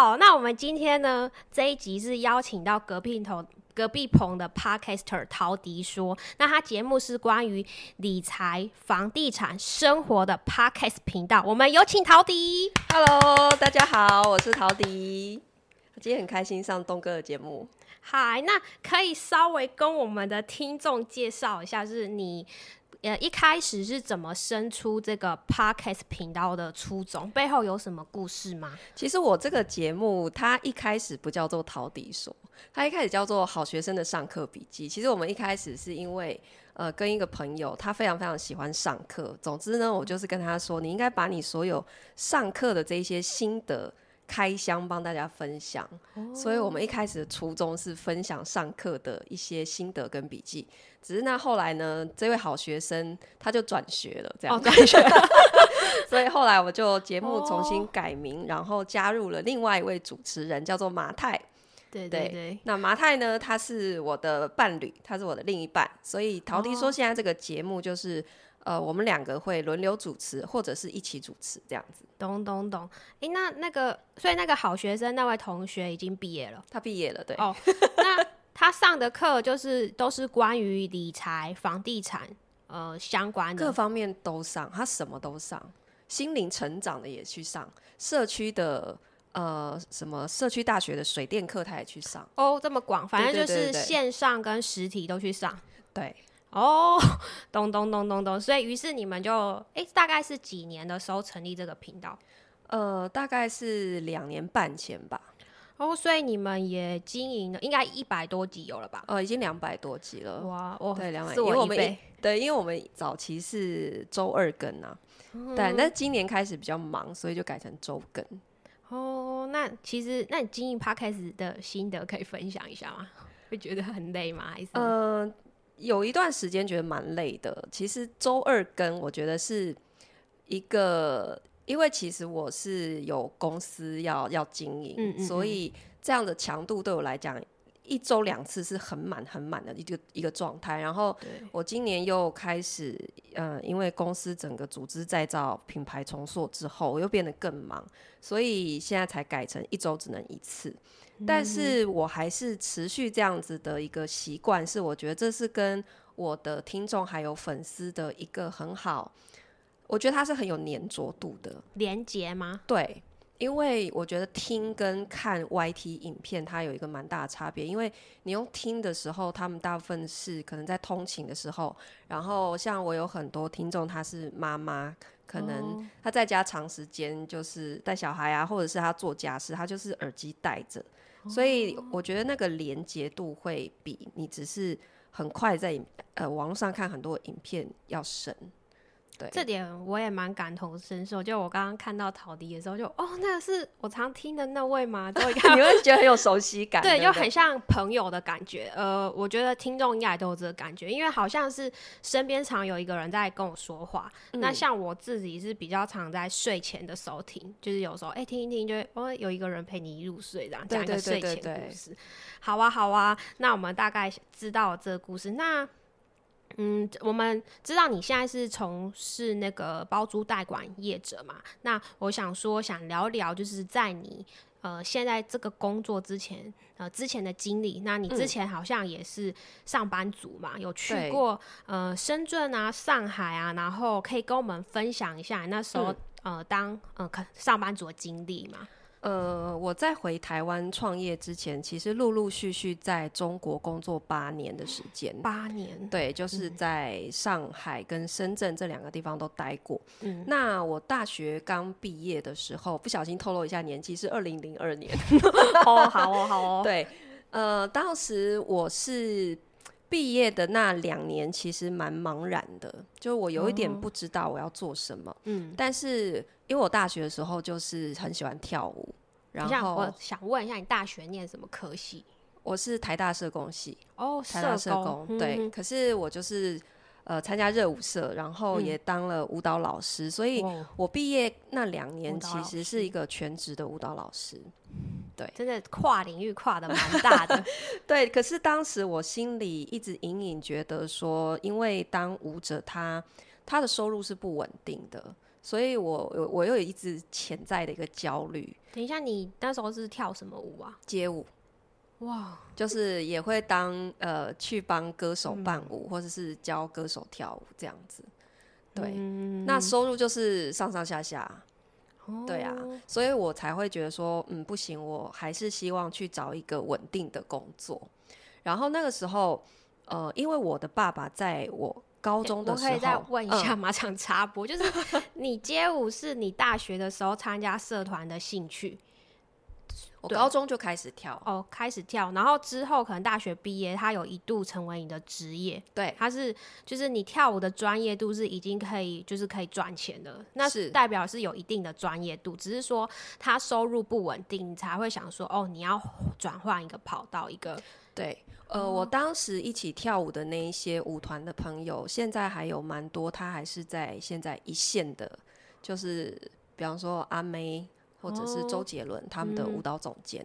好，那我们今天呢这一集是邀请到隔壁头隔壁棚的 Podcaster 陶迪说，那他节目是关于理财、房地产、生活的 Podcast 频道。我们有请陶迪。Hello，大家好，我是陶迪。今天很开心上东哥的节目。嗨，那可以稍微跟我们的听众介绍一下，就是你呃一开始是怎么生出这个 Podcast 频道的初衷，背后有什么故事吗？其实我这个节目，它一开始不叫做陶笛说，它一开始叫做好学生的上课笔记。其实我们一开始是因为呃跟一个朋友，他非常非常喜欢上课。总之呢，我就是跟他说，你应该把你所有上课的这些心得。开箱帮大家分享，所以我们一开始的初衷是分享上课的一些心得跟笔记。只是那后来呢，这位好学生他就转学了，这样哦，转学 所以后来我就节目重新改名，然后加入了另外一位主持人，叫做马太。对对对，那马太呢，他是我的伴侣，他是我的另一半，所以陶迪说现在这个节目就是。呃，我们两个会轮流主持，或者是一起主持这样子。懂懂懂。哎，那那个，所以那个好学生那位同学已经毕业了。他毕业了，对。哦，那他上的课就是都是关于理财、房地产呃相关的，各方面都上，他什么都上，心灵成长的也去上，社区的呃什么社区大学的水电课他也去上。哦，这么广，反正就是线上跟实体都去上。对。哦，咚咚咚咚咚，所以于是你们就哎、大概是几年的时候成立这个频道？呃，大概是两年半前吧。哦，所以你们也经营了，应该一百多集有了吧？呃，已经两百多集了。哇，哦，对，两百，是因为我们一。对，因为我们早期是周二更啊，对，但是今年开始比较忙，所以就改成周更。哦，那其实那你经营 podcast 的心得可以分享一下吗？会觉得很累吗？还是呃，有一段时间觉得蛮累的。其实周二更，我觉得是一个，因为其实我是有公司要要经营，嗯嗯所以这样的强度对我来讲，一周两次是很满很满的一个一个状态。然后我今年又开始，呃，因为公司整个组织再造、品牌重塑之后，我又变得更忙，所以现在才改成一周只能一次。但是我还是持续这样子的一个习惯，是我觉得这是跟我的听众还有粉丝的一个很好，我觉得它是很有粘着度的。连接吗？对，因为我觉得听跟看 YT 影片它有一个蛮大的差别，因为你用听的时候，他们大部分是可能在通勤的时候，然后像我有很多听众，她是妈妈。可能她在家长时间就是带小孩啊，或者是她做家事，她就是耳机戴着，所以我觉得那个连接度会比你只是很快在影呃网络上看很多影片要深。对，这点我也蛮感同身受。就我刚刚看到陶笛的时候就，哦，那个是我常听的那位吗？就一看 你会觉得很有熟悉感，对，不就很像朋友的感觉。呃，我觉得听众应该也都有这个感觉，因为好像是身边常有一个人在跟我说话。嗯那像我自己是比较常在睡前的时候听，就是有时候哎、听一听就会哦有一个人陪你入睡，这样讲一个睡前故事。好啊，好啊，那我们大概知道了这个故事。那嗯，我们知道你现在是从事那个包租代管业者嘛？那我想说，想聊聊，就是在你呃现在这个工作之前，呃之前的经历。那你之前好像也是上班族嘛，有去过呃深圳啊、上海啊，然后可以跟我们分享一下那时候、呃当呃可上班族的经历嘛？呃，我在回台湾创业之前，其实陆陆续续在中国工作八年的时间。八年，对，就是在上海跟深圳这两个地方都待过。嗯那我大学刚毕业的时候，不小心透露一下年纪，是二零零二年。哦，好哦，好哦，对，呃，当时我是毕业的那两年，其实蛮茫然的，就我有一点不知道我要做什么。嗯，但是因为我大学的时候就是很喜欢跳舞，然后我想问一下，你大学念什么科系？我是台大社工系，哦，台大社工工，对。嗯可是我就是呃参加热舞社，然后也当了舞蹈老师，所以我毕业那两年其实是一个全职的舞蹈老师。对真的跨领域跨的蛮大的，对，可是当时我心里一直隐隐觉得说，因为当舞者他他的收入是不稳定的，所以我我我有一直潜在的一个焦虑，等一下，你那时候是跳什么舞啊？街舞。哇，就是也会当呃去帮歌手伴舞，或者是教歌手跳舞这样子。对，那收入就是上上下下。对啊，所以我才会觉得说，嗯，不行，我还是希望去找一个稳定的工作。然后那个时候，呃，因为我的爸爸在我高中的时候，我可以再问一下，马场插播，就是 你街舞是你大学的时候参加社团的兴趣。我高中就开始跳哦，开始跳，然后之后可能大学毕业，它有一度成为你的职业。对，它是就是你跳舞的专业度是已经可以就是可以赚钱的，那是代表是有一定的专业度，只是说它收入不稳定，你才会想说哦，你要转换一个跑道一个。对，呃，我当时一起跳舞的那一些舞团的朋友，现在还有蛮多，他还是在现在一线的，就是比方说阿妹。或者是周杰伦他们的舞蹈总监。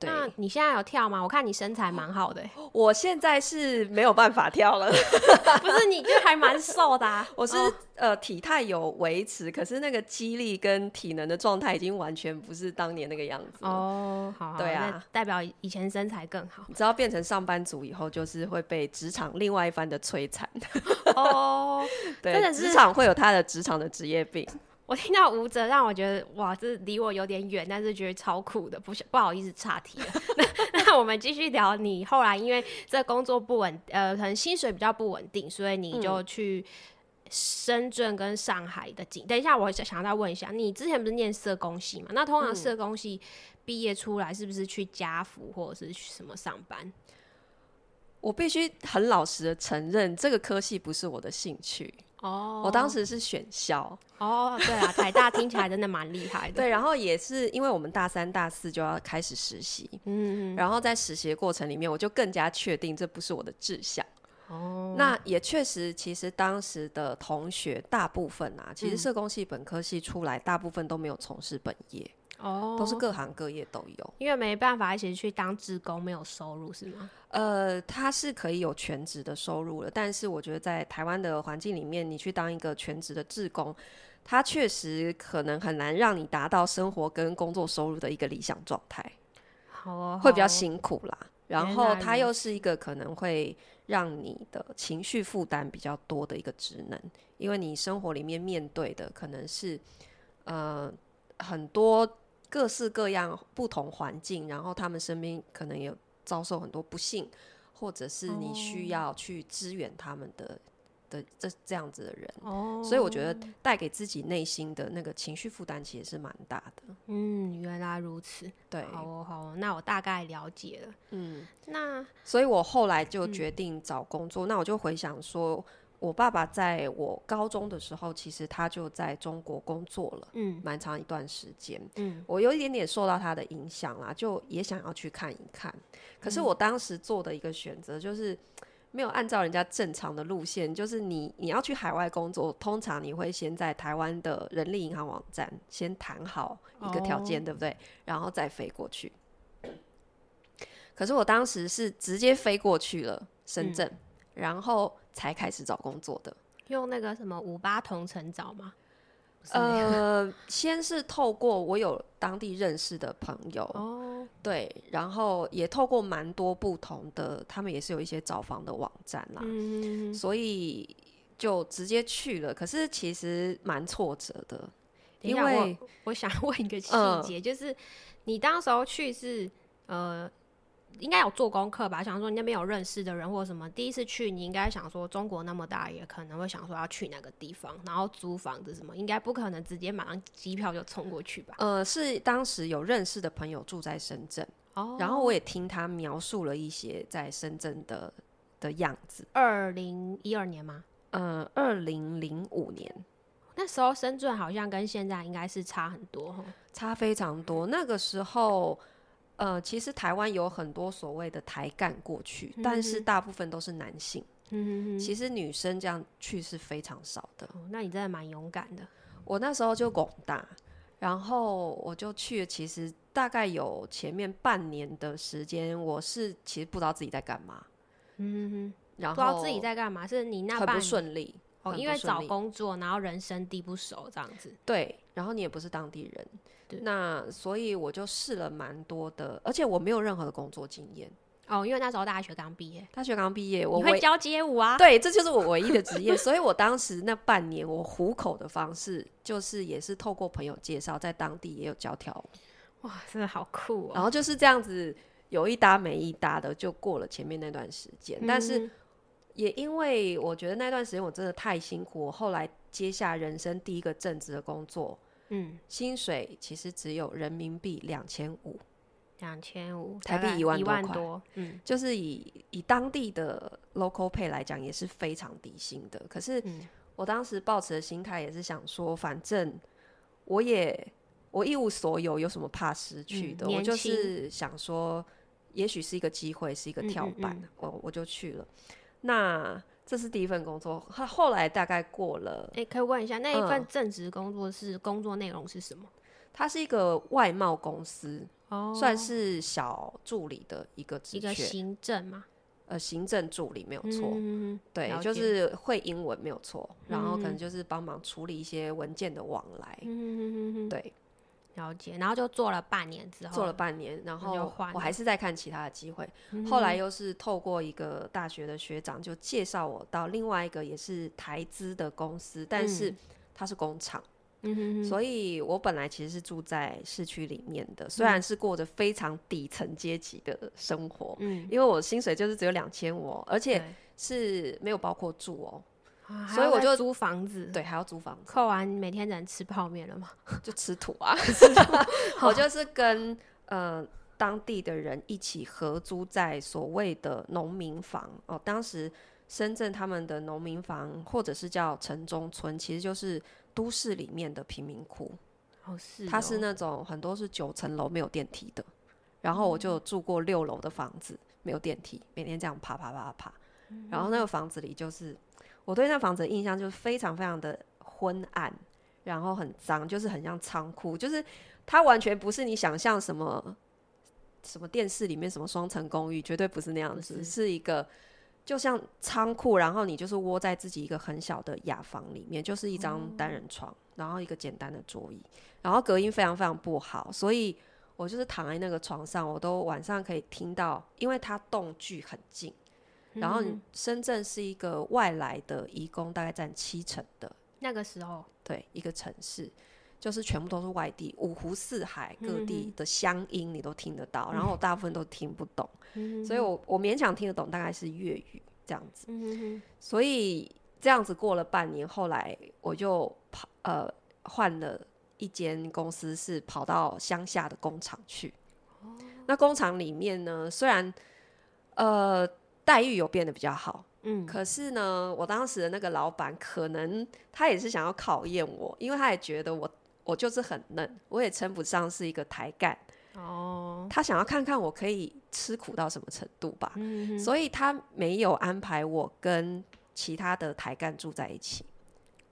那你现在有跳吗？我看你身材蛮好的。我现在是没有办法跳了，不是？你就还蛮瘦的。我是呃体态有维持，可是那个肌力跟体能的状态已经完全不是当年那个样子。哦，好，对啊，代表以前身材更好。你知道变成上班族以后，就是会被职场另外一番的摧残。哦，对，职场会有他的职场的职业病。我听到吴哲，让我觉得哇，这离我有点远，但是觉得超酷的。不不好意思岔题了。那那我们继续聊，你后来因为这工作不稳，呃，可能薪水比较不稳定，所以你就去深圳跟上海的景。等一下，我想再问一下，你之前不是念社工系嘛？那通常社工系毕业出来，是不是去家福或者是去什么上班？我必须很老实的承认，这个科系不是我的兴趣。哦，我当时是选校哦，对啊，台大听起来真的蛮厉害的。对，然后也是因为我们大三、大四就要开始实习，嗯，然后在实习的过程里面，我就更加确定这不是我的志向。哦，那也确实，其实当时的同学大部分啊，其实社工系本科系出来，大部分都没有从事本业。哦，都是各行各业都有，因为没办法一起去当职工，没有收入是吗？呃，他是可以有全职的收入了，但是我觉得在台湾的环境里面，你去当一个全职的职工，他确实可能很难让你达到生活跟工作收入的一个理想状态，好，会比较辛苦啦。然后他又是一个可能会让你的情绪负担比较多的一个职能，因为你生活里面面对的可能是呃很多。各式各样不同环境，然后他们身边可能有遭受很多不幸，或者是你需要去支援他们的的这这样子的人，哦，所以我觉得带给自己内心的那个情绪负担其实是蛮大的。嗯，原来如此。对，好哦，好哦，那我大概了解了。嗯，那所以我后来就决定找工作。那我就回想说。我爸爸在我高中的时候，其实他就在中国工作了，嗯，蛮长一段时间，嗯，我有一点点受到他的影响啦，就也想要去看一看。可是我当时做的一个选择就是没有按照人家正常的路线，就是你你要去海外工作，通常你会先在台湾的人力银行网站先谈好一个条件，对不对？然后再飞过去。可是我当时是直接飞过去了深圳，然后。才开始找工作的，用那个什么五八同城找吗？呃，先是透过我有当地认识的朋友，哦，对，然后也透过蛮多不同的，他们也是有一些找房的网站啦，嗯，所以就直接去了。可是其实蛮挫折的，因为我想问一个细节，就是你当时候去是呃。应该有做功课吧？想说你那边有认识的人或者什么，第一次去你应该想说中国那么大，也可能会想说要去哪个地方，然后租房子什么，应该不可能直接马上机票就冲过去吧？呃，是当时有认识的朋友住在深圳，哦，然后我也听他描述了一些在深圳的的样子。二零一二年吗？呃，二零零五年，那时候深圳好像跟现在应该是差很多，差非常多。那个时候。呃，其实台湾有很多所谓的台干过去，但是大部分都是男性。嗯其实女生这样去是非常少的。那你真的蛮勇敢的。我那时候就广大，然后我就去了。其实大概有前面半年的时间，我是其实不知道自己在干嘛。嗯哼。然后不知道自己在干嘛，是你那很不顺利。哦，因为找工作，然后人生地不熟这样子。对，然后你也不是当地人对，那所以我就试了蛮多的，而且我没有任何的工作经验。哦，因为那时候大学刚毕业，大学刚毕业，我会教街舞啊？对，这就是我唯一的职业，所以我当时那半年我糊口的方式，就是也是透过朋友介绍，在当地也有教跳舞，哇，真的好酷哦！然后就是这样子有一搭没一搭的就过了前面那段时间，但是嗯也因为我觉得那段时间我真的太辛苦，我后来接下人生第一个正职的工作，嗯，薪水其实只有人民币两千五，两千五，台币一一万多块多，嗯就是以以当地的 local pay 来讲，也是非常低薪的。可是嗯我当时抱持的心态也是想说，反正我也我一无所有，有什么怕失去的？嗯我就是想说，也许是一个机会，是一个跳板，嗯我我就去了。那这是第一份工作，他后来大概过了，哎、可以问一下，那一份嗯正职工作是工作内容是什么？它是一个外贸公司，哦，算是小助理的一个职一个，行政嘛，呃，行政助理没有错。嗯，对，就是会英文没有错，然后可能嗯就是帮忙处理一些文件的往来。对，了解。然后就做了半年之后，做了半年，然后我还是在看其他的机会。嗯后来又是透过一个大学的学长，就介绍我到另外一个也是台资的公司，但是嗯它是工厂，嗯哼哼，所以我本来其实是住在市区里面的，虽然是过着非常底层阶级的生活，嗯，因为我薪水就是只有两千五，而且是没有包括住哦，啊所以我就租房子，对，还要租房子。扣完每天只能吃泡面了吗？就 吃土啊，我就是跟呃当地的人一起合租在所谓的农民房哦。当时深圳他们的农民房或者是叫城中村，其实就是都市里面的贫民窟。哦，是哦，它是那种很多是九层楼没有电梯的，然后我就住过六楼的房子，没有电梯，每天这样爬爬爬爬，然后那个房子里就是我对那房子的印象就是非常非常的昏暗，然后很脏，就是很像仓库，就是它完全不是你想象什么什么电视里面什么双层公寓，绝对不是那样子，是是一个。就像仓库，然后你就是窝在自己一个很小的雅房里面，就是一张单人床，然后一个简单的桌椅，然后隔音非常非常不好，所以我就是躺在那个床上，我都晚上可以听到，因为它动距很近，然后嗯深圳是一个外来的移工，大概占七成的，那个时候，对一个城市，就是全部都是外地，五湖四海各嗯地的乡音你都听得到，然后我大部分都听不懂，嗯所以我我勉强听得懂，大概是粤语这样子。所以这样子过了半年，后来我就跑呃换了一间公司，是跑到乡下的工厂去。那工厂里面呢，虽然呃待遇有变得比较好，嗯，可是呢，我当时的那个老板可能他也是想要考验我，因为他也觉得我我就是很嫩，我也称不上是一个台干，哦，他想要看看我可以吃苦到什么程度吧。嗯所以他没有安排我跟其他的台干住在一起。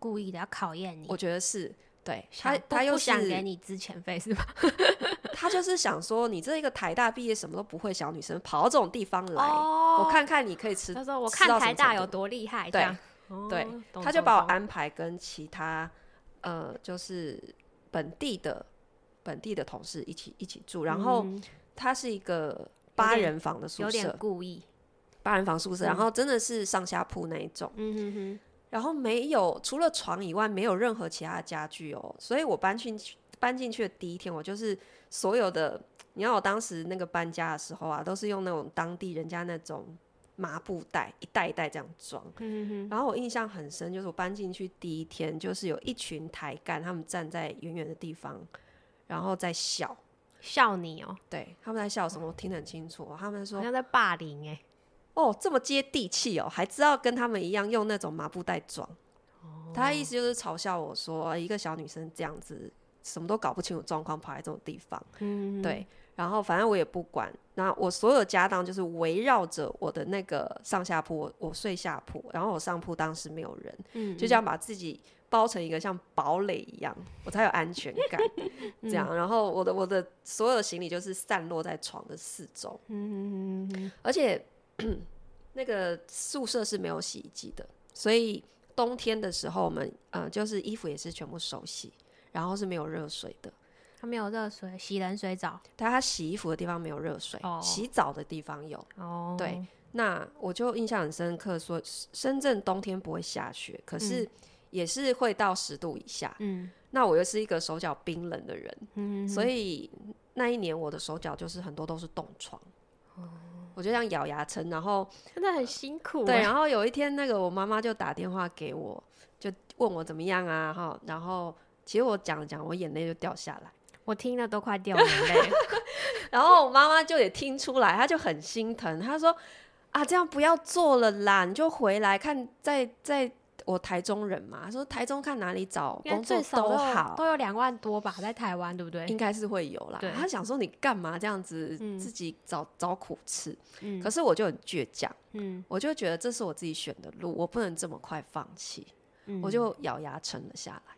故意的要考验你，我觉得是对他他又不想给你资遣费是吧？他就是想说，你这一个台大毕业什么都不会小女生跑到这种地方来，哦我看看你可以吃。他说我看台大有多厉害，这对样，哦对他就把我安排跟其他呃，就是本地的本地的同事一起一起住，然后嗯他是一个八人房的宿有点舍，故意，八人房宿舍，嗯然后真的是上下铺那一种。嗯哼哼，然后没有除了床以外，没有任何其他的家具哦。所以我搬进去搬进去的第一天，我就是所有的，你看我当时那个搬家的时候啊，都是用那种当地人家那种麻布袋一袋一袋这样装。嗯然后我印象很深，就是我搬进去第一天，就是有一群台干，他们站在远远的地方，然后在笑。笑你哦，对，他们在笑什么？我听得很清楚。他们说好像在霸凌哎，：“哦，这么接地气哦，还知道跟他们一样用那种麻布袋装。”他的意思就是嘲笑我说，呃一个小女生这样子，什么都搞不清楚状况，跑来这种地方。嗯，对，然后反正我也不管，那我所有家当就是围绕着我的那个上下铺，我我睡下铺，然后我上铺当时没有人，嗯，就这样把自己包成一个像堡垒一样，我才有安全感。这样，然后我的我的所有的行李就是散落在床的四周，嗯嗯嗯。而且 那个宿舍是没有洗衣机的，所以冬天的时候，我们呃就是衣服也是全部手洗，然后是没有热水的。它没有热水，洗冷水澡。但它洗衣服的地方没有热水，哦洗澡的地方有。哦，对，那我就印象很深刻说深圳冬天不会下雪，可是也是会到十度以下。嗯那我又是一个手脚冰冷的人，嗯，所以那一年我的手脚就是很多都是冻疮。我就这样咬牙撑，然后真的很辛苦对，欸。然后有一天那个我妈妈就打电话给我，就问我怎么样啊哈，然后其实我讲着讲，我眼泪就掉下来。我听了都快掉眼泪。然后我妈妈就也听出来，她就很心疼，她说：“啊，这样不要做了啦，你就回来看，在在我台中人嘛，她说台中看哪里找工作都好，都有两万多吧，在台湾对不对？应该是会有啦。对”她想说你干嘛这样子嗯自己找找苦吃？嗯可是我就很倔强，嗯我就觉得这是我自己选的路，我不能这么快放弃，嗯我就咬牙撑了下来。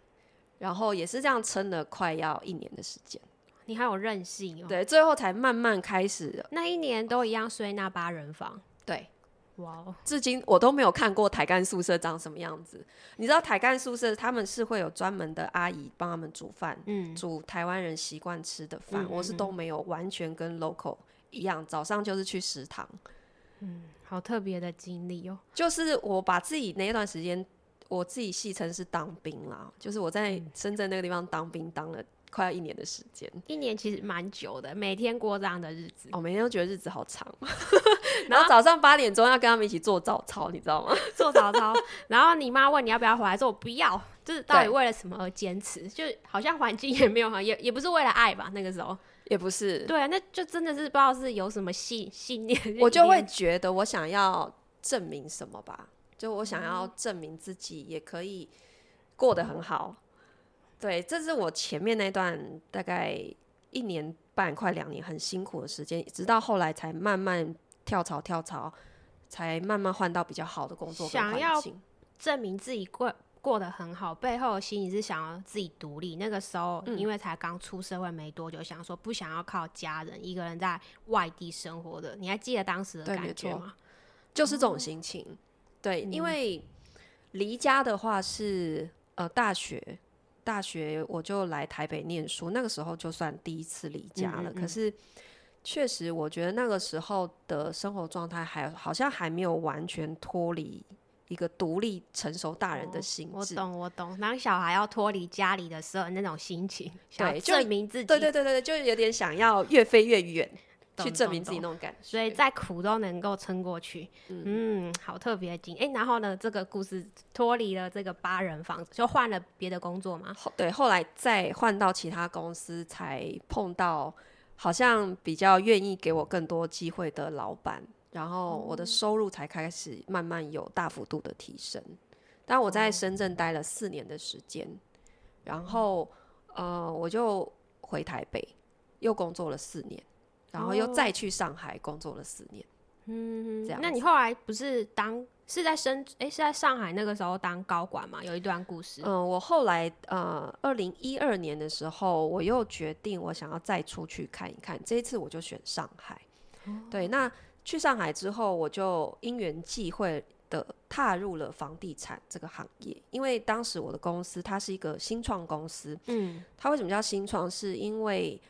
然后也是这样撑了快要一年的时间，你还有韧性哦。对，最后才慢慢开始，那一年都一样睡那八人房。对，哇哦，至今我都没有看过台干宿舍长什么样子。你知道台干宿舍他们是会有专门的阿姨帮他们煮饭，嗯煮台湾人习惯吃的饭，嗯我是都没有，完全跟 local 一样，早上就是去食堂，嗯好特别的经历哦。就是我把自己那一段时间，我自己戏称是当兵啦，就是我在嗯深圳那个地方当兵，当了快要一年的时间。一年其实蛮久的，每天过这样的日子，哦，每天都觉得日子好长，然后早上八点钟要跟他们一起做早操，你知道吗？做早操。然后你妈问你要不要回来，说我不要，就是到底为了什么而坚持？就好像环境也没有很，也也不是为了爱吧？那个时候，也不是，对啊，那就真的是不知道是有什么信信念，我就会觉得我想要证明什么吧，就我想嗯要证明自己也可以过得很好。对，这是我前面那段大概一年半快两年很辛苦的时间，直到后来才慢慢跳槽跳槽，才慢慢换到比较好的工作跟想要。证明自己过过得很好，背后的心里是想要自己独立。那个时候，嗯因为才刚出社会没多久，想说不想要靠家人一个人在外地生活的。你还记得当时的感觉吗？就是这种心情。对，因为离家的话是呃大学，大学我就来台北念书，那个时候就算第一次离家了。嗯嗯嗯可是确实，我觉得那个时候的生活状态还好像还没有完全脱离一个独立成熟大人的心智。我懂，我懂。当小孩要脱离家里的时候，那种心情，对就证明自己，对对对对对，就有点想要越飞越远，懂去证明自己那种感觉。所以再苦都能够撑过去。嗯好特别的经哎、然后呢，这个故事脱离了这个八人房，就换了别的工作吗？对，后来再换到其他公司，才碰到好像比较愿意给我更多机会的老板，然后我的收入才开始慢慢有大幅度的提升。但我在深圳待了四年的时间，然后呃，我就回台北又工作了四年，然后又哦再去上海工作了四年。嗯这样那你后来不是当是在深哎、是在上海那个时候当高管嘛？有一段故事。嗯，我后来呃，二零一二年的时候，我又决定我想要再出去看一看。这一次我就选上海。对，那去上海之后，我就因缘际会的踏入了房地产这个行业。因为当时我的公司它是一个新创公司，嗯它为什么叫新创？是因为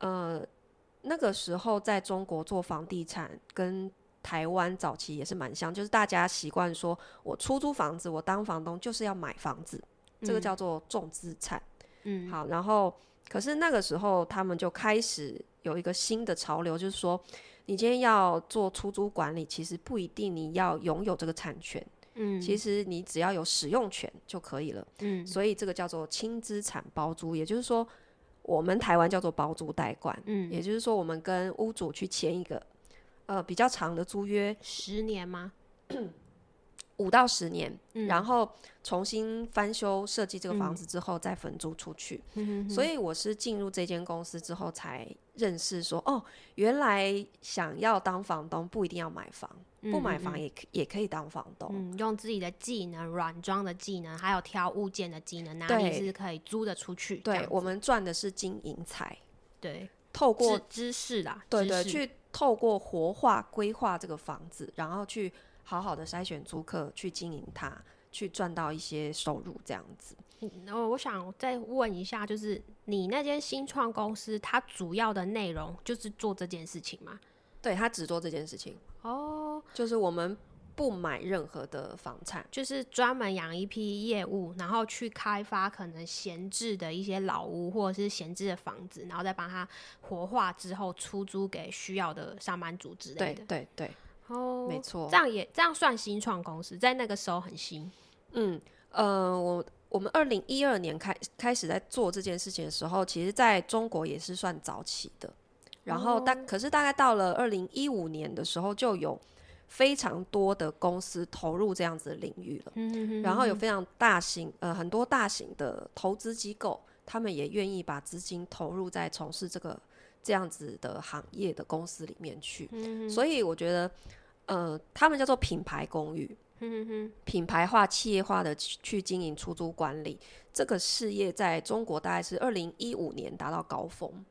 呃那个时候在中国做房地产跟台湾早期也是蛮像，就是大家习惯说我出租房子，我当房东就是要买房子，这个叫做重资产。嗯好，然后可是那个时候他们就开始有一个新的潮流，就是说你今天要做出租管理，其实不一定你要拥有这个产权，嗯其实你只要有使用权就可以了。嗯所以这个叫做轻资产包租，也就是说，我们台湾叫做包租代管，嗯，也就是说，我们跟屋主去签一个呃比较长的租约，十年吗？五到十年，嗯然后重新翻修设计这个房子之后再分租出去。嗯所以我是进入这间公司之后才认识说，哦，原来想要当房东不一定要买房，不买房也可也可以当房东。嗯，用自己的技能、软装的技能，还有挑物件的技能，哪对里是可以租得出去？对我们赚的是金银财，对透过知知识啦，对对，去透过活化规划这个房子，然后去好好的筛选租客，去经营它，去赚到一些收入这样子。然后我想再问一下，就是你那间新创公司，它主要的内容就是做这件事情吗？对它只做这件事情，哦，就是我们不买任何的房产。就是专门养一批业务，然后去开发可能闲置的一些老屋或者是闲置的房子，然后再把它活化之后出租给需要的上班族之类的。对对，哦，没错这。样也这样算新创公司，在那个时候很新。嗯，呃，我我们二零一二年开开始在做这件事情的时候，其实在中国也是算早起的。然后大、可是大概到了二零一五年的时候，就有非常多的公司投入这样子的领域了。嗯然后有非常大型呃很多大型的投资机构，他们也愿意把资金投入在从事这个这样子的行业的公司里面去。所以我觉得，呃，他们叫做品牌公寓。品牌化、企业化的去去经营出租管理这个事业，在中国大概是二零一五年达到高峰，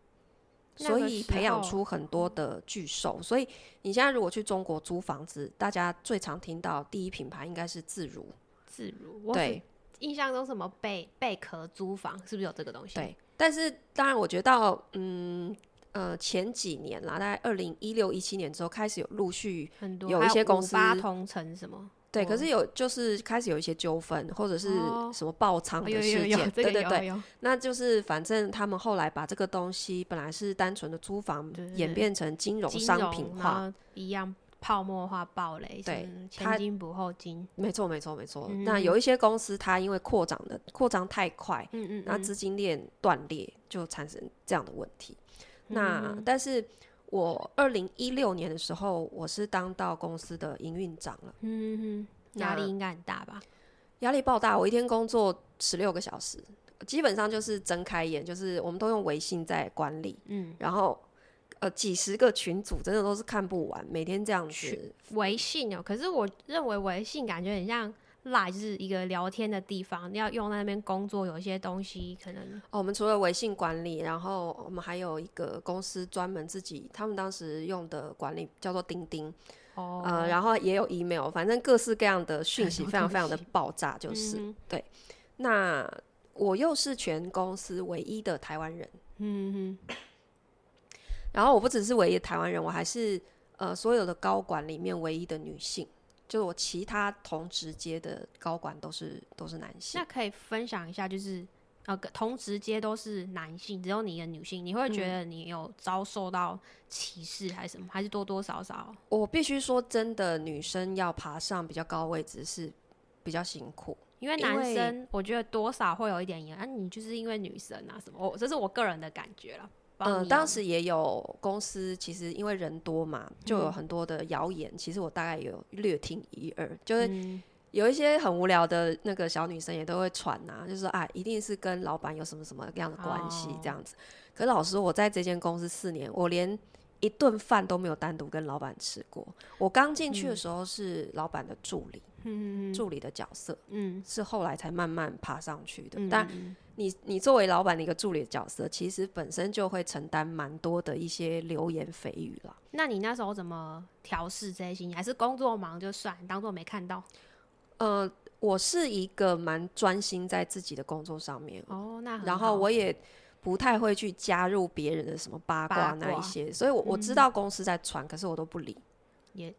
所以培养出很多的巨兽。所以你现在如果去中国租房子，大家最常听到第一品牌应该是自如，自如，我对印象中什么贝贝壳租房是不是有这个东西？对。但是当然，我觉得到嗯呃前几年啦，大概二零一六一七年之后，开始有陆续很多有一些公司五八同城什么？对，哦可是有就是开始有一些纠纷，或者是哦什么爆仓哦的事件，这个对对对，那就是反正他们后来把这个东西本来是单纯的租房演对变成金融商品化。一样泡沫化暴雷，对前金不后金，没错，没错，没错。嗯那有一些公司它因为扩张的扩张太快，嗯嗯那资金链断裂，就产生这样的问题。嗯那但是我二零一六年的时候，我是当到公司的营运长了，嗯嗯，压力应该很大吧？压力爆大。我一天工作十六个小时，基本上就是睁开眼，就是我们都用微信在管理，嗯，然后呃几十个群组，真的都是看不完，每天这样子。微信哦，可是我认为微信感觉很像。赖就是一个聊天的地方，你要用在那边工作，有一些东西可能哦，我们除了微信管理，然后我们还有一个公司专门自己，他们当时用的管理叫做钉钉，哦，呃，然后也有 email，反正各式各样的讯息非常非常的爆炸，就是。嗯那我又是全公司唯一的台湾人，嗯哼然后我不只是唯一的台湾人，我还是呃所有的高管里面唯一的女性，就是我其他同职阶的高管都是都是男性那。可以分享一下，就是呃，同职阶都是男性，只有你一个女性，你会觉得你有遭受到歧视还是什么？还是多多少少？我必须说，真的女生要爬上比较高位置是比较辛苦。因为因为男生，我觉得多少会有一点影响。啊，你就是因为女生啊什么？我这是我个人的感觉了。帮嗯，当时也有公司，其实因为人多嘛，就有很多的谣言。其实我大概有略听一二，就是嗯有一些很无聊的那个小女生也都会传呐、就是说啊，一定是跟老板有什么什么样的关系哦这样子。可是老师，我在这间公司四年，我连一顿饭都没有单独跟老板吃过。我刚进去的时候是老板的助理，嗯助理的角色嗯是后来才慢慢爬上去的。嗯，但嗯你你作为老板的一个助理的角色，其实本身就会承担蛮多的一些流言蜚语了。那你那时候怎么调试这些心情？还是工作忙就算，当做没看到？呃，我是一个蛮专心在自己的工作上面，哦，那很然后我也不太会去加入别人的什么八卦那一些，所以我我知嗯道公司在传，可是我都不理。也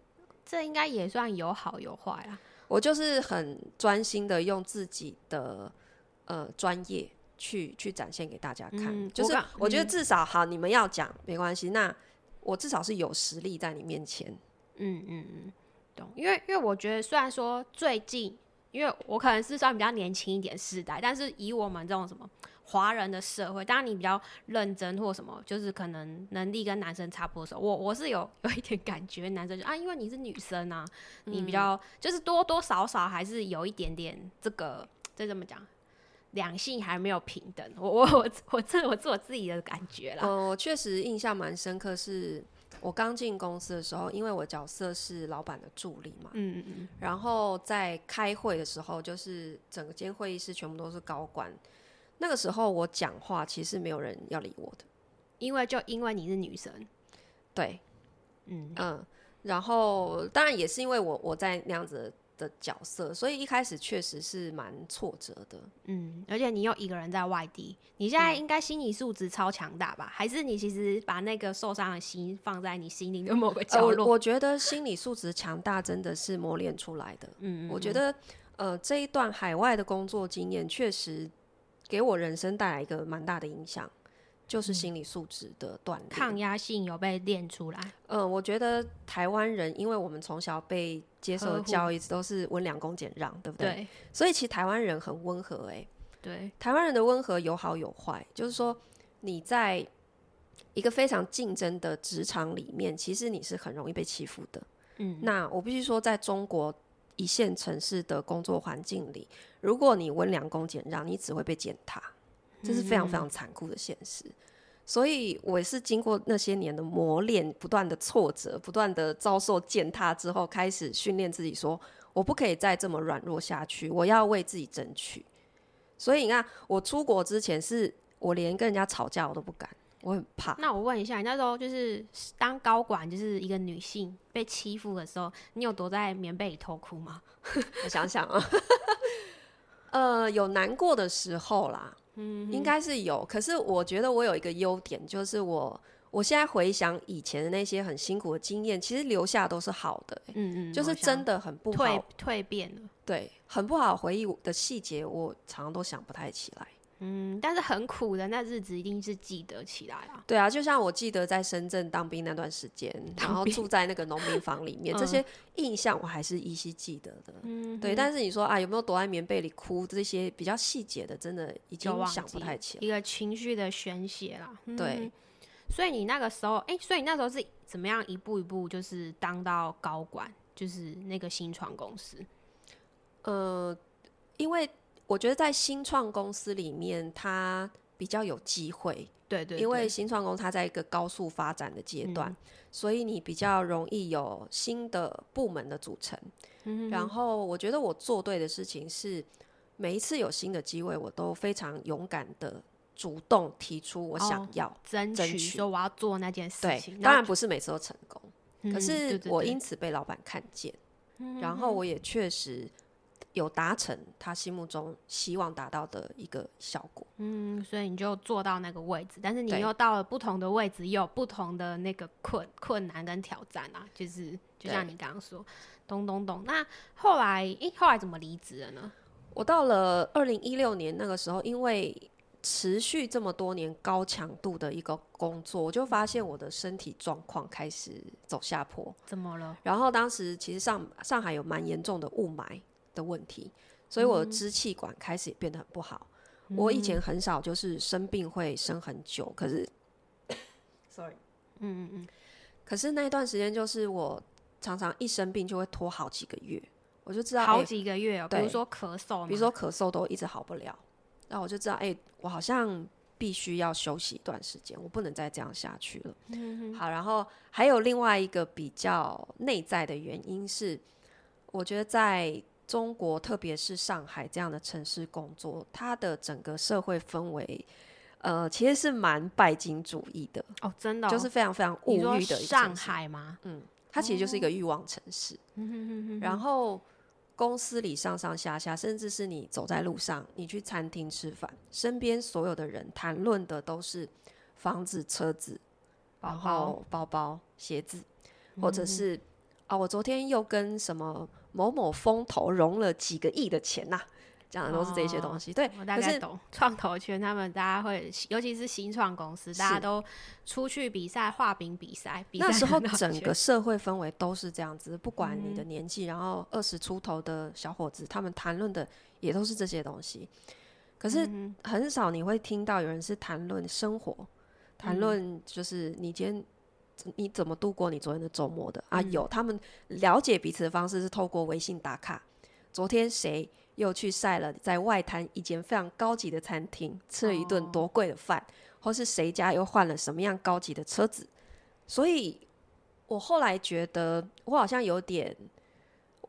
这应该也算有好有坏啊。我就是很专心的用自己的呃专业去去展现给大家看，就是嗯我觉得嗯至少好，你们要讲没关系，那我至少是有实力在你面前。嗯嗯嗯，懂。因为因为我觉得虽然说最近，因为我可能是算比较年轻一点世代，但是以我们这种什么华人的社会，当然你比较认真或什么，就是可能能力跟男生差不多的时候，我我是有 有一点感觉，男生就啊，因为你是女生啊，你比较、就是多多少少还是有一点点这个这怎么讲？两性还没有平等，我我我我这我是我自己的感觉啦。嗯，我确实印象蛮深刻，是我刚进公司的时候，因为我角色是老板的助理嘛，嗯嗯嗯，然后在开会的时候，就是整个间会议室全部都是高官。那个时候我讲话，其实没有人要理我的。因为就因为你是女生，对，嗯嗯，然后当然也是因为我我在那样子的的角色，所以一开始确实是蛮挫折的。嗯，而且你又一个人在外地，你现在应该心理素质超强大吧？还是你其实把那个受伤的心放在你心灵的某个角落？我我觉得心理素质强大真的是磨练出来的。嗯我觉得呃这一段海外的工作经验确实给我人生带来一个蛮大的影响。就是心理素质的锻炼，抗压性有被练出来。嗯，我觉得台湾人，因为我们从小被接受的教育都是温良恭俭让，对不对？对。所以其实台湾人很温和，哎，对。台湾人的温和有好有坏，就是说你在一个非常竞争的职场里面，其实你是很容易被欺负的。嗯。那我必须说，在中国一线城市的工作环境里，如果你温良恭俭让，你只会被践踏。这是非常非常残酷的现实，所以我是经过那些年的磨练，不断的挫折，不断的遭受践踏之后，开始训练自己，说我不可以再这么软弱下去，我要为自己争取。所以你看，我出国之前，是我连跟人家吵架我都不敢，我很怕。那我问一下，你那时候就是当高管，就是一个女性被欺负的时候，你有躲在棉被里偷哭吗？我想想啊，呃，有难过的时候啦。嗯，应该是有。可是我觉得我有一个优点，就是我我现在回想以前的那些很辛苦的经验，其实留下都是好的。嗯嗯，就是真的很不好，蜕蜕变了。对，很不好回忆的细节，我常常都想不太起来。嗯，但是很苦的那日子一定是记得起来啊。对啊，就像我记得在深圳当兵那段时间，然后住在那个农民房里面，这些印象我还是依稀记得的。嗯，对。但是你说啊，有没有躲在棉被里哭？这些比较细节的，真的已经想不太起来。一个情绪的宣泄啦。对。所以你那个时候，哎，所以你那时候是怎么样一步一步就是当到高管，就是那个新创公司？呃，因为。我觉得在新创公司里面，它比较有机会，对对，因为新创公司它在一个高速发展的阶段，所以你比较容易有新的部门的组成。然后我觉得我做对的事情是，每一次有新的机会，我都非常勇敢的主动提出我想要争取，说我要做那件事情。当然不是每次都成功，可是我因此被老板看见，然后我也确实。有达成他心目中希望达到的一个效果，嗯，所以你就坐到那个位置，但是你又到了不同的位置，也有不同的那个困困难跟挑战啊，就是就像你刚刚说，咚咚咚。那后来，诶，后来怎么离职了呢？我到了二零一六年那个时候，因为持续这么多年高强度的一个工作，我就发现我的身体状况开始走下坡。怎么了？然后当时其实上上海有蛮严重的雾霾。的问题，所以我的支气管开始也变得很不好。我以前很少就是生病会生很久，可是，sorry，嗯嗯嗯，可是那一段时间就是我常常一生病就会拖好几个月，我就知道好几个月哦，比如说咳嗽，比如说咳嗽都一直好不了，那我就知道，哎，我好像必须要休息一段时间，我不能再这样下去了。好，然后还有另外一个比较内在的原因是，我觉得在中国，特别是上海这样的城市工作，它的整个社会氛围，呃，其实是蛮拜金主义的哦，真的，就是非常非常物欲的上海吗？嗯，它其实就是一个欲望城市。然后公司里上上下下，甚至是你走在路上，你去餐厅吃饭，身边所有的人谈论的都是房子、车子，然后包包、鞋子，或者是啊，我昨天又跟什么。某某风投融了几个亿的钱呐，讲的都是这些东西。对，我大概懂。创投圈他们大家会，尤其是新创公司，大家都出去比赛画饼比赛。那时候整个社会氛围都是这样子，不管你的年纪，然后二十出头的小伙子，他们谈论的也都是这些东西。可是很少你会听到有人是谈论生活，谈论就是你今天。你怎么度过你昨天的周末的啊？有他们了解彼此的方式是透过微信打卡。昨天谁又去晒了在外滩一间非常高级的餐厅吃了一顿多贵的饭，或是谁家又换了什么样高级的车子？所以我后来觉得我好像有点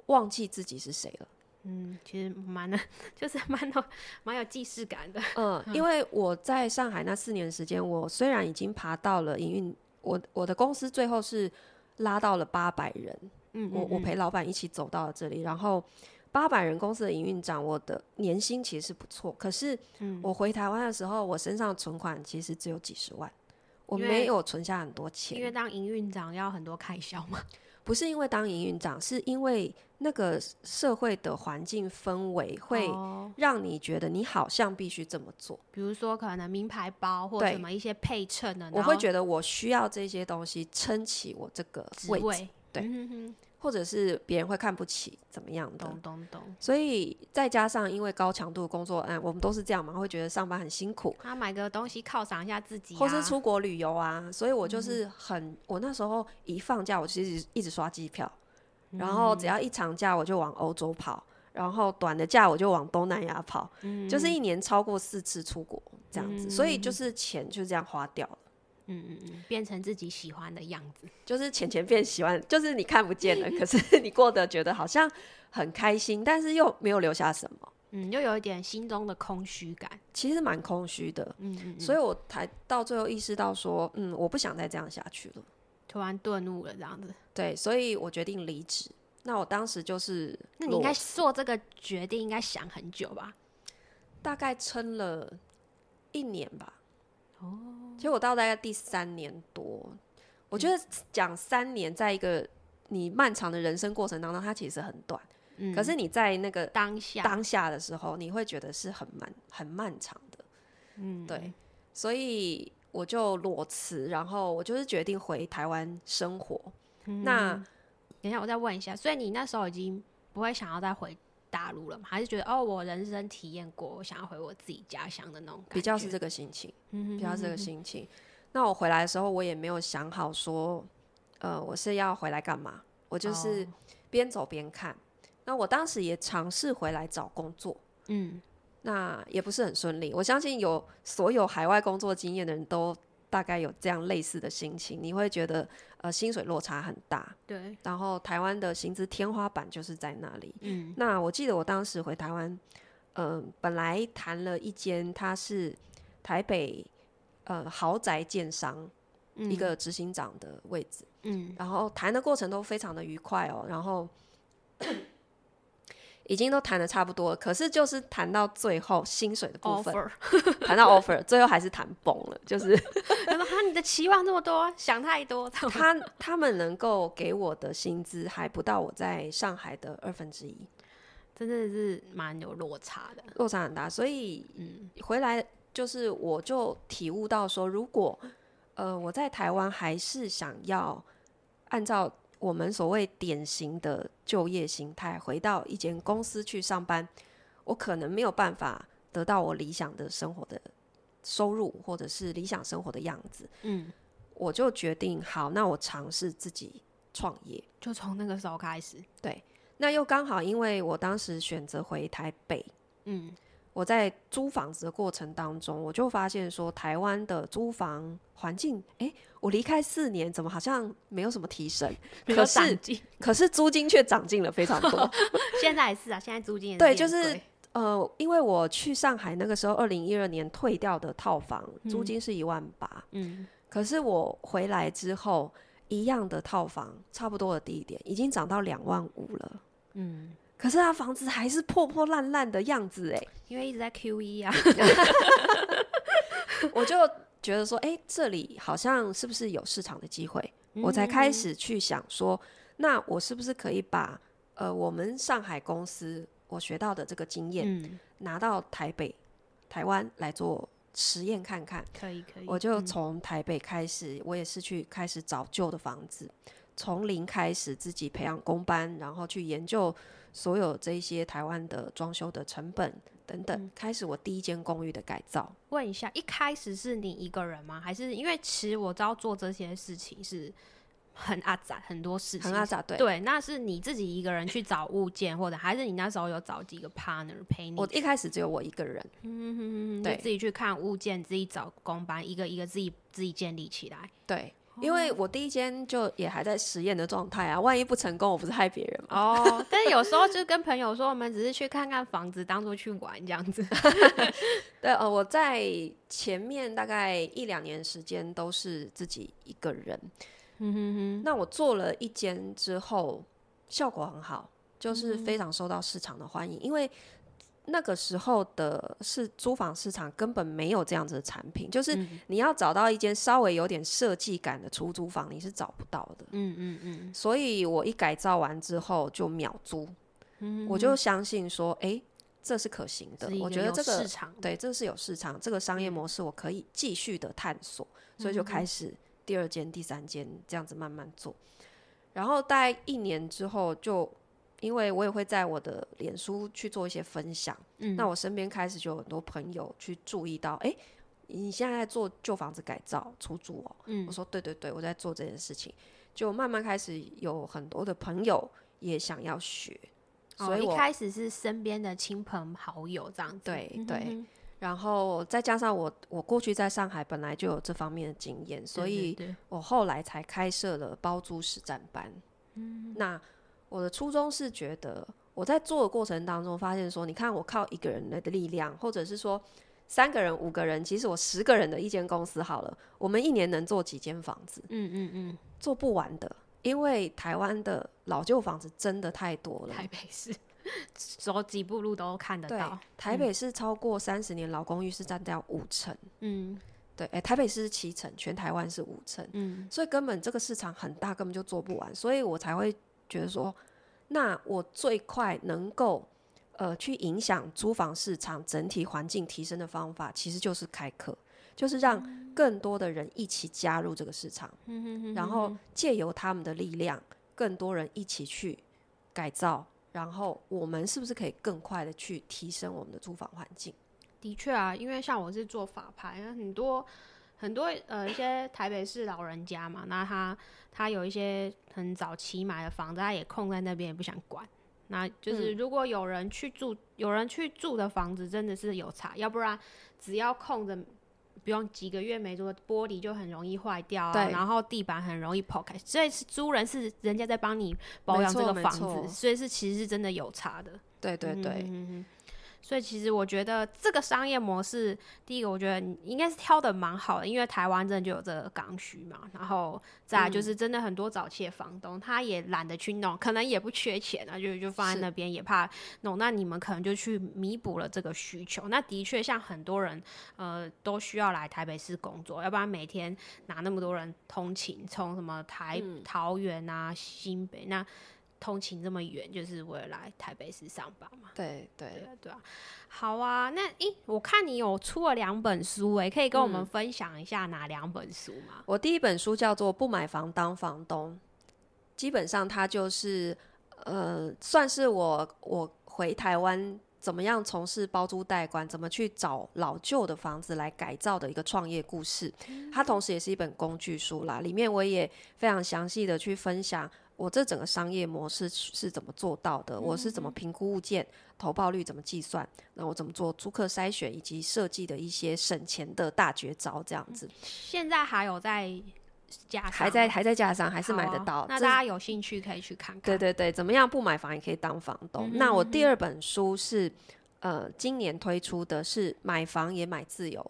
忘记自己是谁了。嗯，其实蛮的，就是蛮有蛮有既视感的。嗯，因为我在上海那四年时间，我虽然已经爬到了营运。我我的公司最后是拉到了八百人，嗯，我我陪老板一起走到了这里，然后八百人公司的营运长，我的年薪其实是不错，可是嗯我回台湾的时候，我身上的存款其实只有几十万，我没有存下很多钱，因为当营运长要很多开销嘛。不是因为当营运长，是因为那个社会的环境氛围会哦。让你觉得你好像必须这么做，比如说可能名牌包或对什么一些配衬的，我会觉得我需要这些东西撑起我这个位置，对嗯哼哼或者是别人会看不起怎么样的，懂懂懂。所以再加上因为高强度工作，嗯，我们都是这样嘛，会觉得上班很辛苦，他买个东西犒赏一下自己、啊，或是出国旅游啊，所以我就是很，我那时候一放假，我其实一直刷机票，然后只要一长假我就往欧洲跑，然后短的假我就往东南亚跑，就是一年超过四次出国这样子，所以就是钱就这样花掉了。嗯嗯嗯，变成自己喜欢的样子。就是钱钱变喜欢，就是你看不见了，可是 你过得觉得好像很开心，但是又没有留下什么，嗯，又有一点心中的空虚感。其实蛮空虚的。嗯嗯嗯，所以我才到最后意识到说，嗯，我不想再这样下去了。突然顿悟了这样子。对，所以我决定离职。那我当时就是，那你应该做这个决定，应该想很久吧？大概撑了一年吧。哦，其实我到大概第三年多，我觉得讲三年，在一个你漫长的人生过程当中，它其实很短。嗯，可是你在那个当下，当下的时候，你会觉得是很漫很漫长的。嗯，对，所以我就裸辞，然后我就是决定回台湾生活。那等一下我再问一下，所以你那时候已经不会想要再回大陆了嘛？还是觉得哦，我人生体验过，我想要回我自己家乡的那种感觉？比较是这个心情，嗯比较是这个心情。那我回来的时候，我也没有想好说，呃，我是要回来干嘛？我就是哦边走边看。那我当时也尝试回来找工作，嗯，那也不是很顺利。我相信有所有海外工作经验的人都大概有这样类似的心情，你会觉得呃薪水落差很大，对，然后台湾的薪资天花板就是在那里。嗯。那我记得我当时回台湾，嗯、本来谈了一间，它是台北呃豪宅建商、一个执行长的位置，嗯。然后谈的过程都非常的愉快哦，然后已经都谈的差不多了，可是就是谈到最后薪水的部分 谈到 offer，最后还是谈崩了，就是 他说哈，你的期望那么多，想太多，他他们能够给我的薪资还不到我在上海的二分之一，真的是蛮有落差的。落差很大，所以嗯。回来就是我就体悟到说，如果呃我在台湾还是想要按照我们所谓典型的就业形态，回到一间公司去上班，我可能没有办法得到我理想的生活的收入，或者是理想生活的样子。嗯，我就决定好，那我尝试自己创业。就从那个时候开始，对那又刚好，因为我当时选择回台北，嗯我在租房子的过程当中，我就发现说，台湾的租房环境，诶，我离开四年，怎么好像没有什么提升？可是。可是租金却涨进了非常多。现在也是啊，现在租金也 对就是呃，因为我去上海那个时候，二零一二年退掉的套房租金是一万八、嗯，可是我回来之后，一样的套房，差不多的地点，已经涨到两万五了。嗯，可是他房子还是破破烂烂的样子，诶。因为一直在 Q E 啊，我就觉得说，哎、这里好像是不是有市场的机会？我才开始去想说，那我是不是可以把呃我们上海公司我学到的这个经验、嗯，拿到台北、台湾来做实验看看？可以可以，我就嗯从台北开始，我也是去开始找旧的房子，从零开始自己培养工班，然后去研究所有这一些台湾的装修的成本等等，开始我第一间公寓的改造。问一下，一开始是你一个人吗？还是因为其实我知道做这些事情是很阿杂，很多事情很阿杂对对，那是你自己一个人去找物件，或者还是你那时候有找几个 partner 陪你？我一开始只有我一个人，嗯哼哼哼，对就自己去看物件，自己找工班，一个一个自己自己建立起来。对，因为我第一间就也还在实验的状态啊，万一不成功，我不是害别人吗？哦，但是有时候就跟朋友说，我们只是去看看房子，当做去玩这样子。对，呃，我在前面大概一两年时间都是自己一个人。嗯哼哼，那我做了一间之后，效果很好，就是非常受到市场的欢迎，因为。那个时候的是租房市场根本没有这样子的产品，就是你要找到一间稍微有点设计感的出租房，你是找不到的。嗯嗯嗯。所以我一改造完之后就秒租，我就相信说，哎，这是可行的。我觉得这个市场对，这是有市场，这个商业模式我可以继续的探索，所以就开始第二间、第三间这样子慢慢做，然后大概一年之后就。因为我也会在我的脸书去做一些分享，嗯，那我身边开始就有很多朋友去注意到，哎，你现在在做旧房子改造出租哦，嗯，我说对对对，我在做这件事情，就慢慢开始有很多的朋友也想要学，所以一开始是身边的亲朋好友这样子，对对，然后再加上我我过去在上海本来就有这方面的经验，所以我后来才开设了包租实战班，嗯，那。我的初衷是觉得我在做的过程当中发现说，你看我靠一个人的力量，或者是说三个人、五个人，其实我十个人的一间公司好了，我们一年能做几间房子？嗯嗯嗯，做不完的，因为台湾的老旧房子真的太多了。台北市走几步路都看得到。台北市超过三十年老公寓是占掉五成。嗯，对，哎，台北市是七成，全台湾是五成。嗯，所以根本这个市场很大，根本就做不完，所以我才会。觉得说，那我最快能够呃去影响租房市场整体环境提升的方法，其实就是开课，就是让更多的人一起加入这个市场，然后借由他们的力量，更多人一起去改造，然后我们是不是可以更快的去提升我们的租房环境？的确啊，因为像我是做法拍，很多。很多呃一些台北市老人家嘛，那他他有一些很早期买的房子，他也空在那边也不想管。那就是如果有人去住，有人去住的房子真的是有差，要不然只要空着，不用几个月没做，玻璃就很容易坏掉啊，然后地板很容易破开。所以是租人是人家在帮你保养这个房子，所以是其实是真的有差的。对对对。所以其实我觉得这个商业模式，第一个我觉得应该是挑的蛮好的，因为台湾真的就有这个刚需嘛。然后再就是真的很多早期的房东他也懒得去弄，可能也不缺钱啊，就就放在那边也怕弄。那你们可能就去弥补了这个需求。那的确像很多人呃都需要来台北市工作，要不然每天拿那么多人通勤，从什么台桃园啊新北那。通勤这么远，就是为了来台北市上班嘛？对对对啊，好啊。那诶，我看你有出了两本书，诶，可以跟我们分享一下哪两本书吗？我第一本书叫做《不买房当房东》，基本上它就是呃，算是我我回台湾怎么样从事包租代管，怎么去找老旧的房子来改造的一个创业故事。它同时也是一本工具书啦，里面我也非常详细的去分享。我这整个商业模式是怎么做到的？我是怎么评估物件投报率怎么计算？那我怎么做租客筛选以及设计的一些省钱的大绝招？这样子，现在还有在架上，还在还在架上，还是买得到？那大家有兴趣可以去看看。对对对，怎么样不买房也可以当房东？那我第二本书是呃，今年推出的是买房也买自由。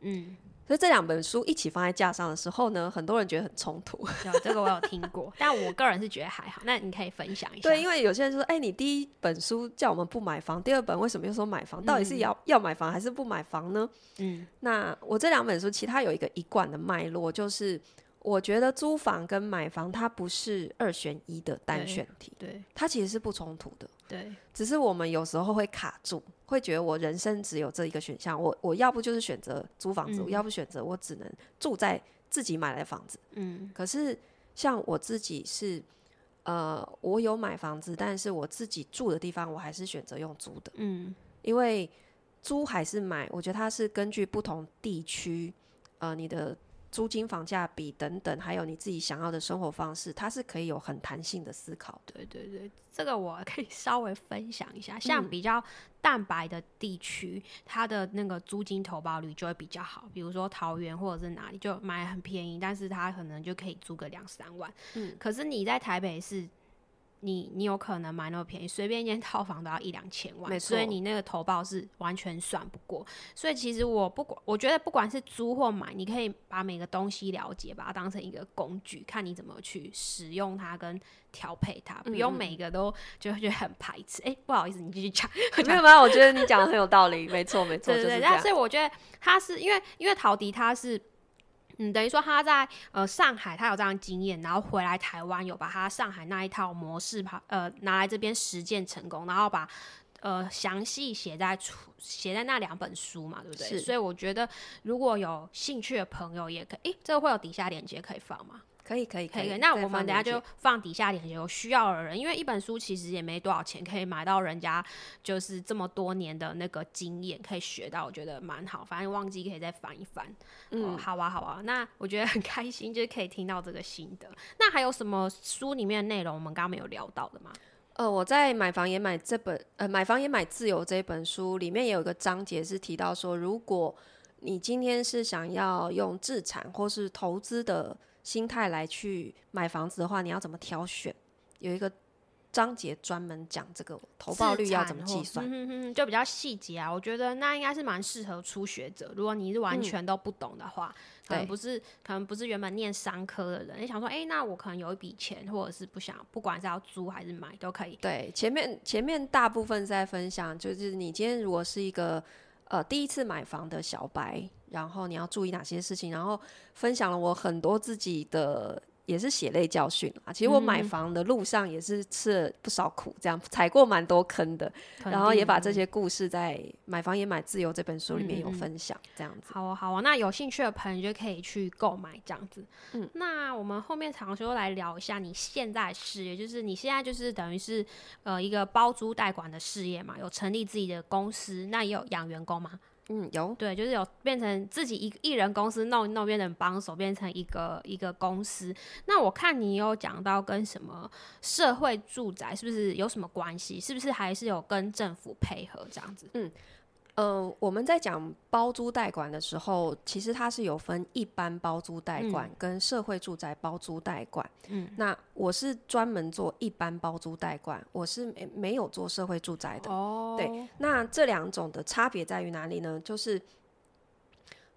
嗯。所以这两本书一起放在架上的时候呢，很多人觉得很冲突。有这个我有听过，但我个人是觉得还好。那你可以分享一下。对，因为有些人说：“哎，你第一本书叫我们不买房，第二本为什么又说买房？到底是要要买房还是不买房呢？”嗯，那我这两本书其他有一个一贯的脉络，就是我觉得租房跟买房它不是二选一的单选题，对，它其实是不冲突的。对，只是我们有时候会卡住，会觉得我人生只有这一个选项，我我要不就是选择租房子，我要不选择我只能住在自己买来的房子。嗯，可是像我自己是，呃，我有买房子，但是我自己住的地方，我还是选择用租的。嗯，因为租还是买，我觉得它是根据不同地区，呃，你的。租金、房价比等等，还有你自己想要的生活方式，它是可以有很弹性的思考。对对对，这个我可以稍微分享一下。像比较蛋白的地区，它的那个租金投报率就会比较好。比如说桃园或者是哪里，就买很便宜，但是它可能就可以租个两三万。嗯，可是你在台北是你你有可能买那么便宜，随便一间套房都要一两千万，所以你那个投报是完全算不过。所以其实我不管，我觉得不管是租或买，你可以把每个东西了解，把它当成一个工具，看你怎么去使用它跟调配它，不用每个都就会觉得很排斥。哎、不好意思，你继续讲。没有没有，我觉得你讲的很有道理，没错没错，对对但是我觉得他是因为因为陶迪他是。嗯，等于说他在呃上海，他有这样的经验，然后回来台湾有把他上海那一套模式把呃拿来这边实践成功，然后把呃详细写在出写在那两本书嘛，对不对？是所以我觉得如果有兴趣的朋友也可以，诶，这个会有底下链接可以放吗？可以可以可以，以。那我们等下就放底下链接，有需要的人，因为一本书其实也没多少钱，可以买到人家就是这么多年的那个经验，可以学到，我觉得蛮好。反正忘记可以再翻一翻。嗯、好啊，好啊。那我觉得很开心，就是可以听到这个心得。那还有什么书里面的内容我们刚刚没有聊到的吗？呃，我在买房也买这本呃买房也买自由这本书里面也有一个章节是提到说，如果你今天是想要用自产或是投资的心态来去买房子的话，你要怎么挑选？有一个章节专门讲这个投报率要怎么计算。嗯哼哼，就比较细节啊。我觉得那应该是蛮适合初学者。如果你是完全都不懂的话，可能对不是可能不是原本念商科的人，你想说，哎、那我可能有一笔钱，或者是不想，不管是要租还是买，都可以。对，前面前面大部分是在分享，就是你今天如果是一个呃第一次买房的小白，然后你要注意哪些事情，然后分享了我很多自己的也是血泪教训啊。其实我买房的路上也是吃了不少苦，这样踩过蛮多坑的，然后也把这些故事在《买房也买自由》这本书里面有分享，这样子。好哦，好哦，那有兴趣的朋友就可以去购买这样子。嗯，那我们后面常说来聊一下你现在的事业，就是你现在就是等于是呃一个包租代管的事业嘛，有成立自己的公司，那也有养员工吗？嗯，有对，就是有变成自己一个艺人公司弄一弄，变成帮手，变成一个一个公司。那我看你有讲到跟什么社会住宅是不是有什么关系？是不是还是有跟政府配合这样子？呃，我们在讲包租代管的时候，其实它是有分一般包租代管跟社会住宅包租代管。嗯，那我是专门做一般包租代管，我是没没有做社会住宅的。哦，对，那这两种的差别在于哪里呢？就是，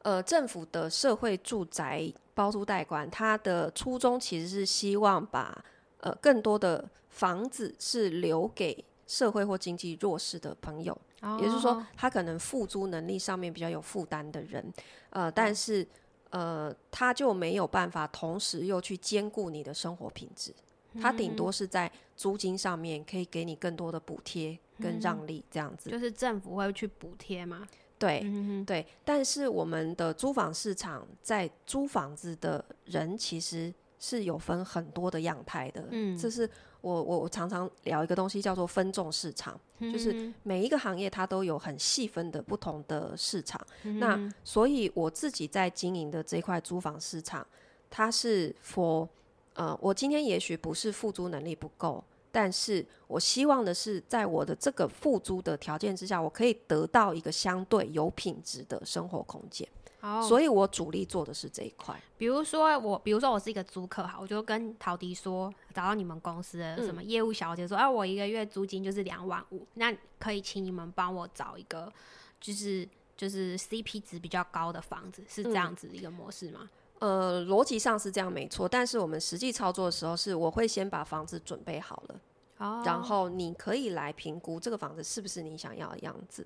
呃，政府的社会住宅包租代管，它的初衷其实是希望把呃更多的房子是留给社会或经济弱势的朋友。也就是说，他可能付租能力上面比较有负担的人，呃，但是呃，他就没有办法同时又去兼顾你的生活品质，他顶多是在租金上面可以给你更多的补贴跟让利这样子。就是政府会去补贴嘛。对，嗯对，但是我们的租房市场在租房子的人其实是有分很多的样态的，嗯这是我我我常常聊一个东西叫做分众市场，嗯就是每一个行业它都有很细分的不同的市场，嗯那所以我自己在经营的这块租房市场，它是 for 呃，我今天也许不是付租能力不够。但是我希望的是，在我的这个付租的条件之下，我可以得到一个相对有品质的生活空间。哦，所以我主力做的是这一块。比如说我，比如说我是一个租客，哈，我就跟陶迪说，找到你们公司的什么业务小姐说，哎、我一个月租金就是两万五，那可以请你们帮我找一个，就是就是 CP 值比较高的房子，是这样子一个模式吗？呃，逻辑上是这样没错，但是我们实际操作的时候是，我会先把房子准备好了，哦，然后你可以来评估这个房子是不是你想要的样子。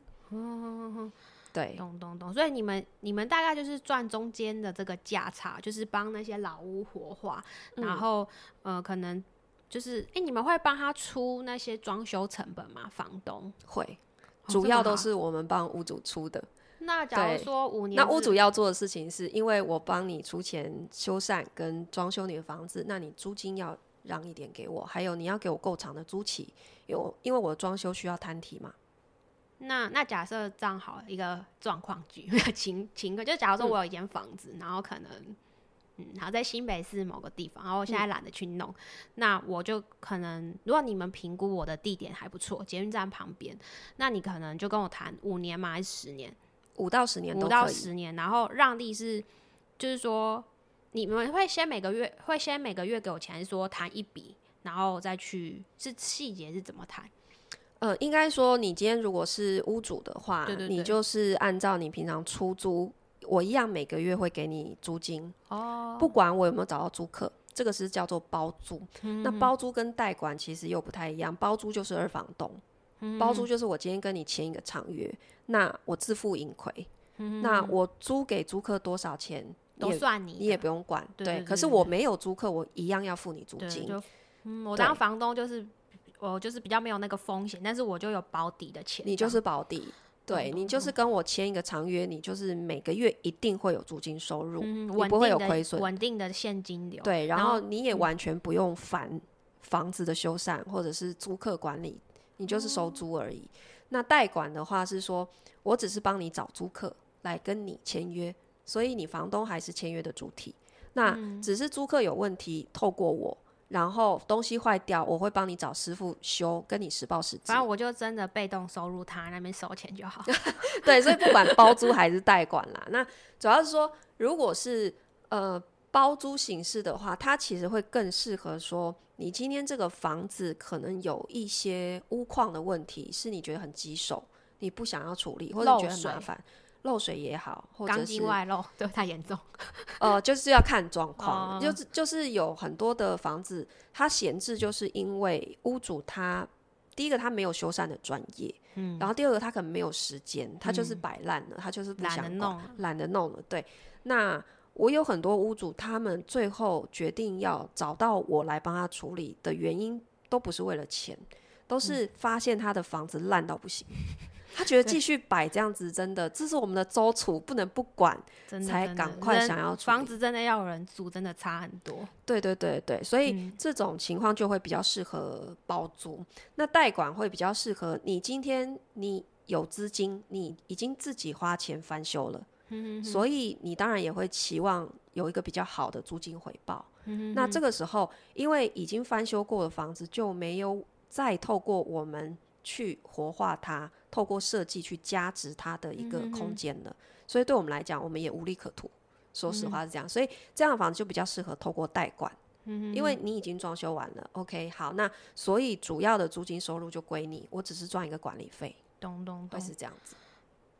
对，懂懂懂，所以你们你们大概就是赚中间的这个价差，就是帮那些老屋活化，然后、呃，可能就是哎、你们会帮他出那些装修成本吗？房东？会，哦主要都是我们帮屋主出的。那假如说五年那，屋主要做的事情是，因为我帮你出钱修缮跟装修你的房子，那你租金要让一点给我，还有你要给我够长的租期，有因为我装修需要摊提嘛。那那假设这样好一个状况剧 情情况，就假如说我有一间房子，然后可能嗯，好在新北市某个地方，然后我现在懒得去弄，那我就可能如果你们评估我的地点还不错，捷运站旁边，那你可能就跟我谈五年嘛，还是十年？五到十年五到。十年，然后让利是就是说你们会先每个月会先每个月给我钱，说谈一笔？然后再去是细节是怎么谈？呃，应该说你今天如果是屋主的话，对对对你就是按照你平常出租，我一样每个月会给你租金哦，不管我有没有找到租客，这个是叫做包租。嗯那包租跟代管其实又不太一样，包租就是二房东，嗯包租就是我今天跟你签一个长约，那我自负盈亏，嗯。那我租给租客多少钱都算你，你也不用管，对可是我没有租客，我一样要付你租，金。嗯，我对当房东就是我就是比较没有那个风险，但是我就有保底的钱，你就是保底，对你就是跟我签一个长约，你就是每个月一定会有租金收入，嗯，你不会有亏损。稳定的现金流，对，然后你也完全不用烦房子的修缮或者是租客管理，你就是收租而已。那代管的话是说，我只是帮你找租客来跟你签约，所以你房东还是签约的主体。那嗯只是租客有问题，透过我，然后东西坏掉，我会帮你找师傅修，跟你实报实际反。正我就真的被动收入他那边收钱就好。对，所以不管包租还是代管啦，那主要是说，如果是呃包租形式的话，它其实会更适合说，你今天这个房子可能有一些屋况的问题，是你觉得很棘手，你不想要处理，或者漏觉得很麻烦，漏水也好，或者钢是筋外漏，对，太严重。呃，就是要看状况，哦就是就是有很多的房子，它闲置，就是因为屋主他第一个他没有修缮的专业，嗯，然后第二个他可能没有时间，他就是摆烂了，他就是不懒得想弄懒得弄了。对，那我有很多屋主，他们最后决定要找到我来帮他处理的原因，都不是为了钱，都是发现他的房子烂到不行。他觉得继续摆这样子，真的，这是我们的周楚，不能不管。才赶快想要房子真的要有人租，真的差很多。对对对对，所以嗯这种情况就会比较适合包租。那代管会比较适合你今天你有资金，你已经自己花钱翻修了，嗯所以你当然也会期望有一个比较好的租金回报。嗯那这个时候，因为已经翻修过的房子就没有再透过我们去活化它，透过设计去加值它的一个空间了，所以对我们来讲，我们也无利可图。说实话是这样，所以这样的房子就比较适合透过代管。因为你已经装修完了，OK，好，那所以主要的租金收入就归你，我只是赚一个管理费，咚咚咚。会是这样子。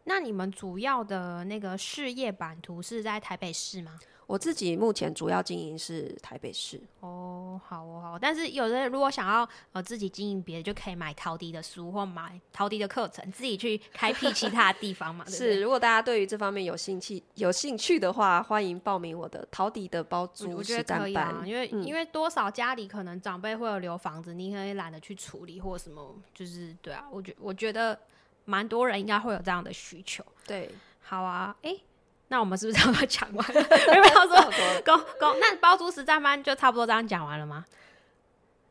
那你们主要的那个事业版图是在台北市吗？我自己目前主要经营是台北市，哦，好哦，好哦。但是有的人如果想要呃自己经营别的，就可以买陶迪的书或买陶迪的课程，自己去开辟其他的地方嘛。对对是，如果大家对于这方面有兴趣有兴趣的话，欢迎报名我的陶迪的包我租我觉得可以。啊，因为、嗯因为多少家里可能长辈会有留房子，你可以懒得去处理或什么，就是对啊，我觉我觉得蛮多人应该会有这样的需求。对，好啊，诶，那我们是不是差不多讲完了？有没有说公公？那包租实战班就差不多这样讲完了吗？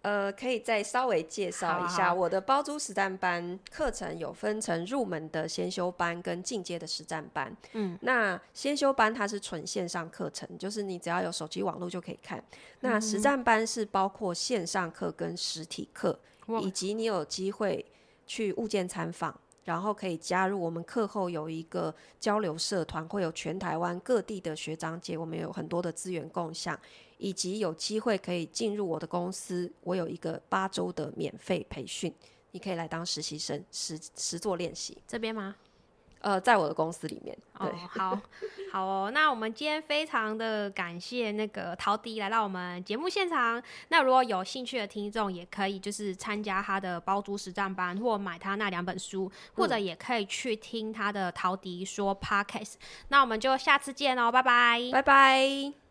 呃，可以再稍微介绍一下好我的包租实战班课程，有分成入门的先修班跟进阶的实战班。嗯，那先修班它是纯线上课程，就是你只要有手机网络就可以看。那实战班是包括线上课跟实体课，哇以及你有机会去物件参访。然后可以加入我们课后有一个交流社团，会有全台湾各地的学长姐，我们有很多的资源共享，以及有机会可以进入我的公司，我有一个八周的免费培训，你可以来当实习生实实做练习。这边吗？呃，在我的公司里面，对，哦，好，好哦。那我们今天非常的感谢那个陶迪来到我们节目现场。那如果有兴趣的听众，也可以就是参加他的包租实战班，或买他那两本书，或者也可以去听他的陶迪说 Podcast。那我们就下次见哦，拜拜。拜拜。